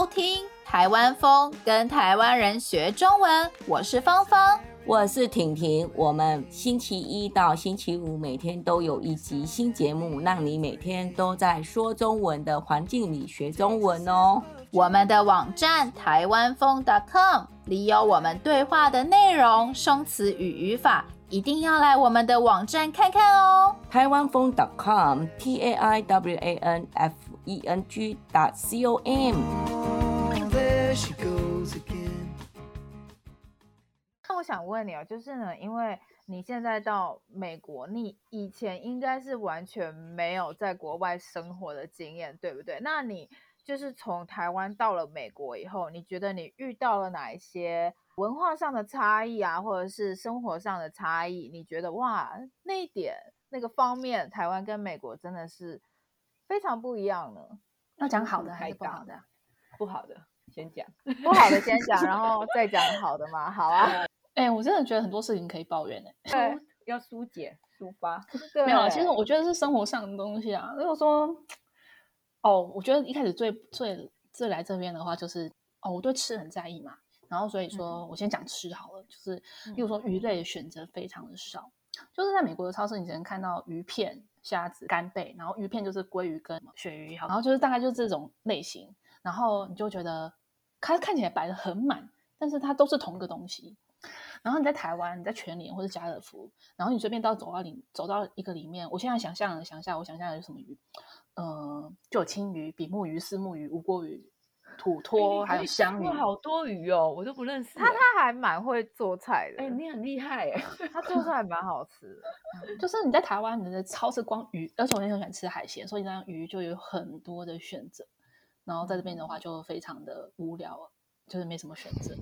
收听《台湾风》，跟台湾人学中文。我是芳芳，我是婷婷。我们星期一到星期五每天都有一集新节目，让你每天都在说中文的环境里学中文哦。我们的网站台湾风 .com 里有我们对话的内容、生词与语法，一定要来我们的网站看看哦。台湾风 .com T A I W A N F E N G C 我想问你哦，就是呢，因为你现在到美国，你以前应该是完全没有在国外生活的经验，对不对？那你就是从台湾到了美国以后，你觉得你遇到了哪一些文化上的差异啊，或者是生活上的差异？你觉得哇，那一点那个方面，台湾跟美国真的是非常不一样呢？要讲好的还是不好的？不好的先讲，不好的先讲，然后再讲好的嘛。好啊。哎、欸，我真的觉得很多事情可以抱怨呢、欸。对，要疏解抒发。没有，其实我觉得是生活上的东西啊。如果说。哦，我觉得一开始最最最来这边的话，就是哦，我对吃很在意嘛，然后所以说我先讲吃好了，就是比如说鱼类选择非常的少，就是在美国的超市，你只能看到鱼片、虾子、干贝，然后鱼片就是鲑鱼跟鳕鱼，然后就是大概就是这种类型，然后你就觉得它看起来摆的很满，但是它都是同一个东西。然后你在台湾，你在全联或者家乐福，然后你随便到走到里走到一个里面，我现在想象想一下，我想象有什么鱼。呃，就有青鱼、比目鱼、丝目鱼、无锅鱼、土托，还有香鱼，好多鱼哦，我都不认识。他他还蛮会做菜的，哎，你很厉害哎，他做菜还蛮好吃的。就是你在台湾，你的超市光鱼，而且我也很喜欢吃海鲜，所以那鱼就有很多的选择。然后在这边的话，就非常的无聊，就是没什么选择。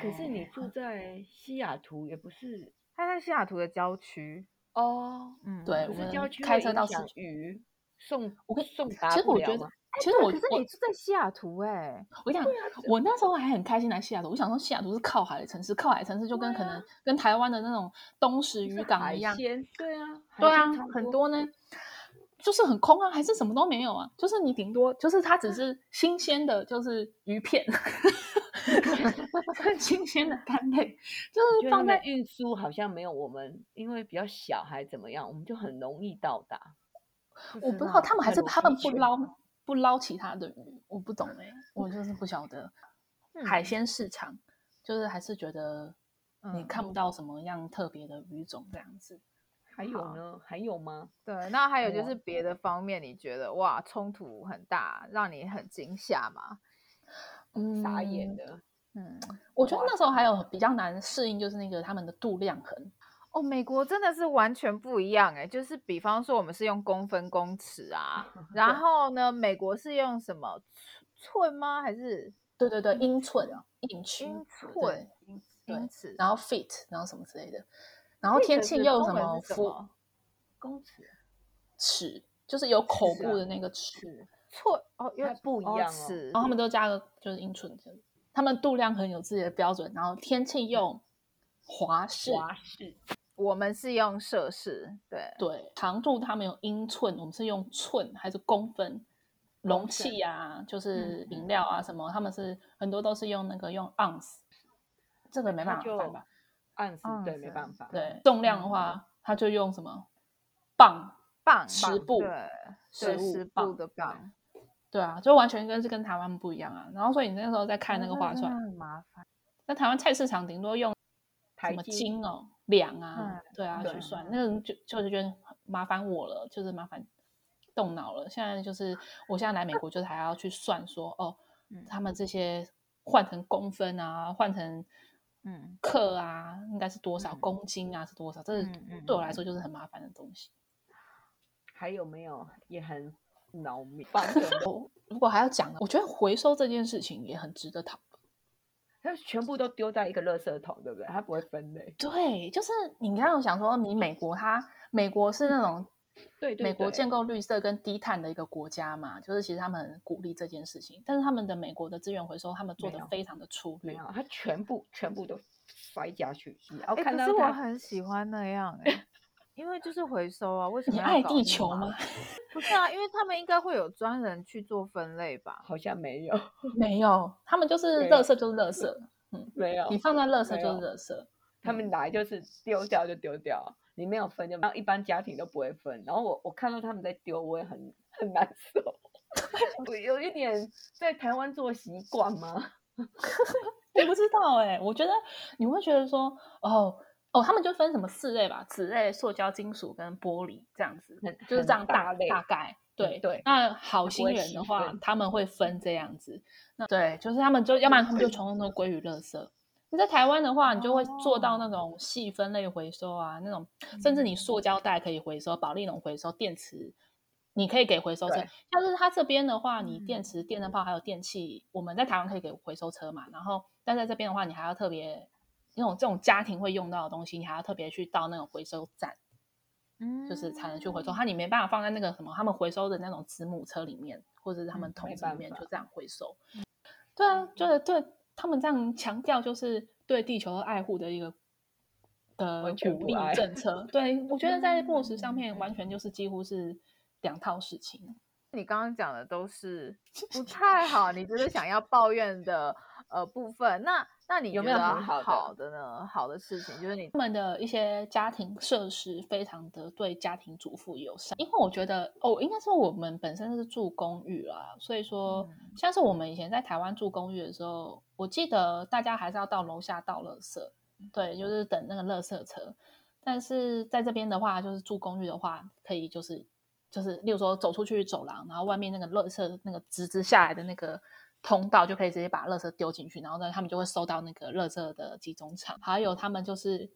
可是你住在西雅图，也不是？他在西雅图的郊区哦，嗯，对，我们郊区开车到是鱼。送我跟送达，其实我觉得，其实我可是你住在西雅图哎、欸，我跟你讲，我那时候还很开心来西雅图。我想说西雅图是靠海的城市，靠海城市就跟可能跟台湾的那种东石渔港一样，对啊，对啊，很多呢，就是很空啊，还是什么都没有啊，就是你顶多就是它只是新鲜的，就是鱼片，新鲜的干贝，就是放在运输好像没有我们，因为比较小还怎么样，我们就很容易到达。我不知道他们还是他们不捞不捞其他的鱼，我不懂哎、欸，我就是不晓得。海鲜市场就是还是觉得你看不到什么样特别的鱼种这样子。嗯、还有呢？还有吗？对，那还有就是别的方面，你觉得哇冲突很大，让你很惊吓吗？嗯，傻眼的。嗯，我觉得那时候还有比较难适应，就是那个他们的度量衡。哦，美国真的是完全不一样哎，就是比方说我们是用公分公尺啊，然后呢，美国是用什么寸吗？还是对对对，英寸啊，英英寸，英尺，然后 feet，然后什么之类的，然后天气又什么夫公尺尺，就是有口部的那个尺寸哦，因为不一样哦，然后他们都加个就是英寸，他们度量很有自己的标准，然后天气用华氏，华氏。我们是用摄氏，对对，长度他们用英寸，我们是用寸还是公分？容器啊，就是饮料啊什么，嗯、他们是很多都是用那个用盎司，这个没办法吧？盎司对，没办法。对，重量的话，他就用什么磅磅十步，对，十步的磅。对啊，就完全跟是跟台湾不一样啊。然后所以你那时候在看那个划算，很麻烦。那台湾菜市场顶多用什么斤哦。两啊，嗯、对啊，去算那个就就是觉得麻烦我了，就是麻烦动脑了。现在就是我现在来美国，就是还要去算说哦，他们这些换成公分啊，换成嗯克啊，应该是多少、嗯、公斤啊，是多少？这是对我来说就是很麻烦的东西。还有没有也很如果还要讲，我觉得回收这件事情也很值得讨论。它全部都丢在一个垃圾桶，对不对？它不会分类。对，就是你刚刚想说，你美国它美国是那种美国建构绿色跟低碳的一个国家嘛，就是其实他们鼓励这件事情，但是他们的美国的资源回收，他们做的非常的粗略，它全部全部都摔下去。哎、欸，可是我很喜欢那样哎、欸，因为就是回收啊，为什么你爱地球吗？不是啊，因为他们应该会有专人去做分类吧？好像没有，没有，他们就是垃圾就是垃圾，嗯，没有，你放在垃圾就是垃圾，他们来就是丢掉就丢掉，你没有分就，然后一般家庭都不会分，然后我我看到他们在丢，我也很很难受，我有一点在台湾做习惯吗？我不知道哎、欸，我觉得你会觉得说哦。哦，他们就分什么四类吧，纸类、塑胶、金属跟玻璃这样子，就是这样大类大概。对对。那好心人的话，他们会分这样子。那对，就是他们就要不然他们就从那个归于垃圾。你在台湾的话，你就会做到那种细分类回收啊，那种甚至你塑胶袋可以回收，保丽龙回收，电池你可以给回收车。像是他这边的话，你电池、电灯泡还有电器，我们在台湾可以给回收车嘛。然后，但在这边的话，你还要特别。那种这种家庭会用到的东西，你还要特别去到那种回收站，嗯，就是才能去回收。它你没办法放在那个什么他们回收的那种子母车里面，或者是他们桶子里面就这样回收。嗯、对啊，就是对他们这样强调，就是对地球的爱护的一个的鼓励政策。对，我觉得在落实上面完全就是几乎是两套事情。你刚刚讲的都是 不太好，你就是想要抱怨的呃部分。那那你有没有好的呢？好的事情就是你他们的一些家庭设施非常的对家庭主妇友善，因为我觉得哦，应该说我们本身是住公寓啦，所以说像是我们以前在台湾住公寓的时候，我记得大家还是要到楼下倒垃圾，对，就是等那个垃圾车。但是在这边的话，就是住公寓的话，可以就是就是，例如说走出去走廊，然后外面那个垃圾那个直直下来的那个。通道就可以直接把垃圾丢进去，然后呢，他们就会收到那个垃圾的集中场。还有他们就是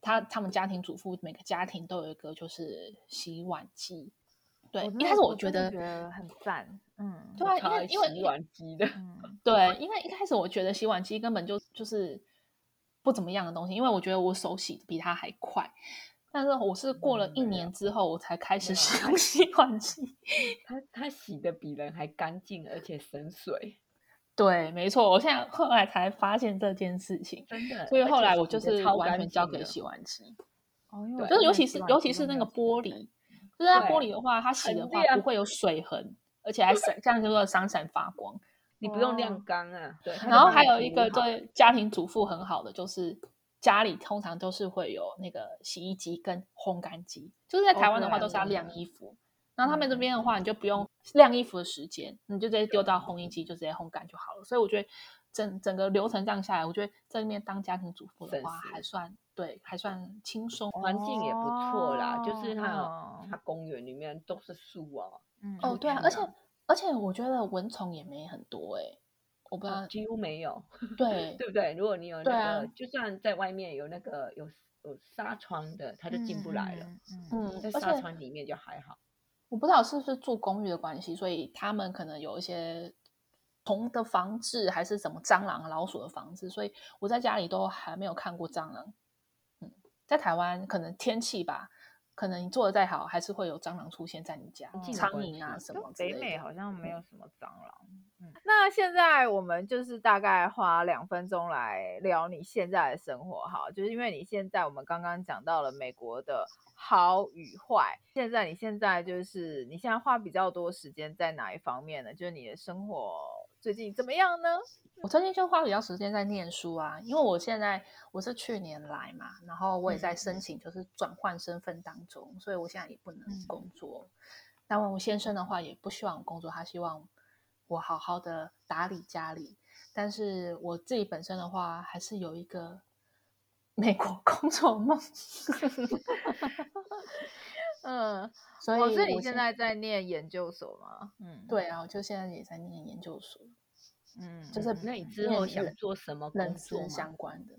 他他们家庭主妇每个家庭都有一个就是洗碗机。对，一开始我觉得，觉得很赞，嗯，对啊，因为因为洗碗机的，对，因为一开始我觉得洗碗机根本就就是不怎么样的东西，因为我觉得我手洗比它还快。但是我是过了一年之后，我才开始使用 洗碗机。它它洗的比人还干净，而且省水。对，没错，我现在后来才发现这件事情，真的，所以后来我就是完全交给洗碗机。哦，对，就是尤其是尤其是那个玻璃，就是它玻璃的话，它洗的话不会有水痕，而且还闪，这样就说闪闪发光，你不用晾干啊。对，然后还有一个对家庭主妇很好的，就是家里通常都是会有那个洗衣机跟烘干机，就是在台湾的话都是要晾衣服。然后他们这边的话，你就不用晾衣服的时间，你就直接丢到烘衣机，就直接烘干就好了。所以我觉得整整个流程这样下来，我觉得在那边当家庭主妇的话，还算对，还算轻松，环境也不错啦。就是它它公园里面都是树啊，嗯，哦对啊，而且而且我觉得蚊虫也没很多诶，我不知道几乎没有，对 对不对？如果你有那个，就算在外面有那个有有纱窗的，它就进不来了。嗯，在纱窗里面就还好。我不知道是不是住公寓的关系，所以他们可能有一些虫的防治，还是什么蟑螂、老鼠的防治，所以我在家里都还没有看过蟑螂。嗯，在台湾可能天气吧，可能你做的再好，还是会有蟑螂出现在你家，苍蝇啊什么。北美好像没有什么蟑螂。嗯，那现在我们就是大概花两分钟来聊你现在的生活，哈，就是因为你现在我们刚刚讲到了美国的。好与坏，现在你现在就是你现在花比较多时间在哪一方面呢？就是你的生活最近怎么样呢？我最近就花比较时间在念书啊，因为我现在我是去年来嘛，然后我也在申请就是转换身份当中，嗯、所以我现在也不能工作。那、嗯、我先生的话也不希望工作，他希望我好好的打理家里。但是我自己本身的话，还是有一个。美国工作梦，嗯，所以我是你现在在念研究所吗？嗯，对啊，我就现在也在念研究所，嗯，就是那你之后想做什么人资相关的？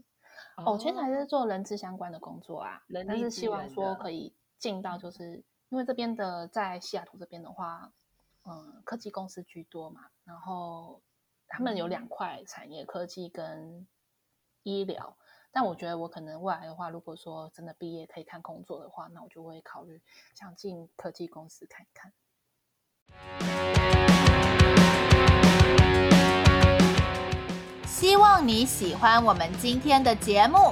哦，我现在还是做人资相关的工作啊，但是希望说可以进到，就是因为这边的在西雅图这边的话，嗯，科技公司居多嘛，然后他们有两块产业，科技跟医疗。但我觉得我可能未来的话，如果说真的毕业可以看工作的话，那我就会考虑想进科技公司看一看。希望你喜欢我们今天的节目。